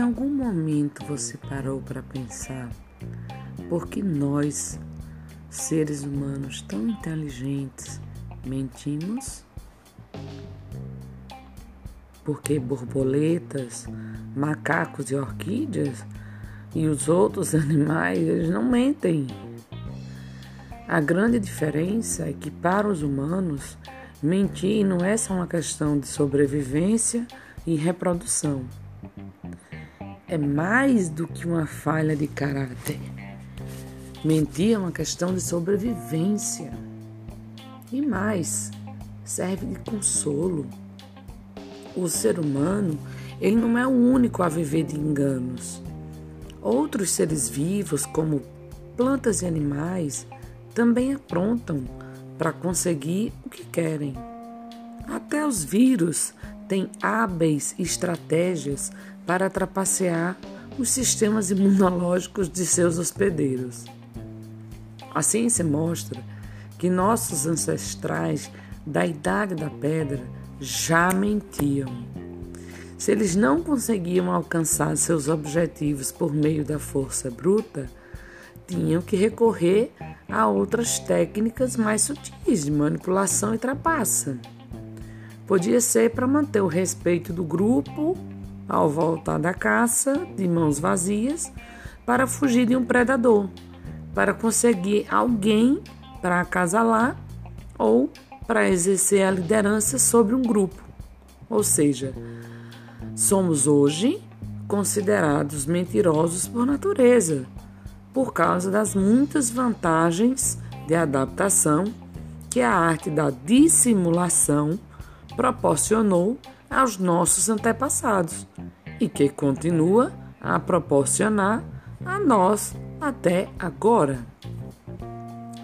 algum momento você parou para pensar por que nós, seres humanos tão inteligentes, mentimos? Porque borboletas, macacos e orquídeas e os outros animais, eles não mentem. A grande diferença é que para os humanos, mentir não é só uma questão de sobrevivência e reprodução. É mais do que uma falha de caráter. Mentir é uma questão de sobrevivência. E mais, serve de consolo. O ser humano, ele não é o único a viver de enganos. Outros seres vivos, como plantas e animais, também aprontam para conseguir o que querem. Até os vírus têm hábeis estratégias para trapacear os sistemas imunológicos de seus hospedeiros. A ciência mostra que nossos ancestrais da Idade da Pedra já mentiam. Se eles não conseguiam alcançar seus objetivos por meio da força bruta, tinham que recorrer a outras técnicas mais sutis de manipulação e trapaça. Podia ser para manter o respeito do grupo ao voltar da caça de mãos vazias para fugir de um predador, para conseguir alguém para acasalar ou para exercer a liderança sobre um grupo. Ou seja, somos hoje considerados mentirosos por natureza, por causa das muitas vantagens de adaptação que a arte da dissimulação proporcionou aos nossos antepassados e que continua a proporcionar a nós até agora.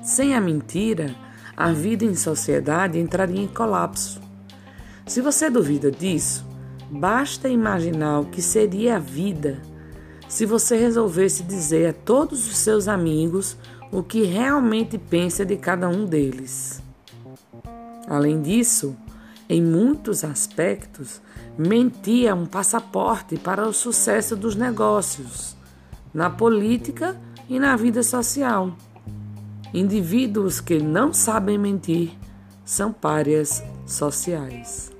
Sem a mentira, a vida em sociedade entraria em colapso. Se você duvida disso, basta imaginar o que seria a vida se você resolvesse dizer a todos os seus amigos o que realmente pensa de cada um deles. Além disso, em muitos aspectos, mentir é um passaporte para o sucesso dos negócios, na política e na vida social. Indivíduos que não sabem mentir são párias sociais.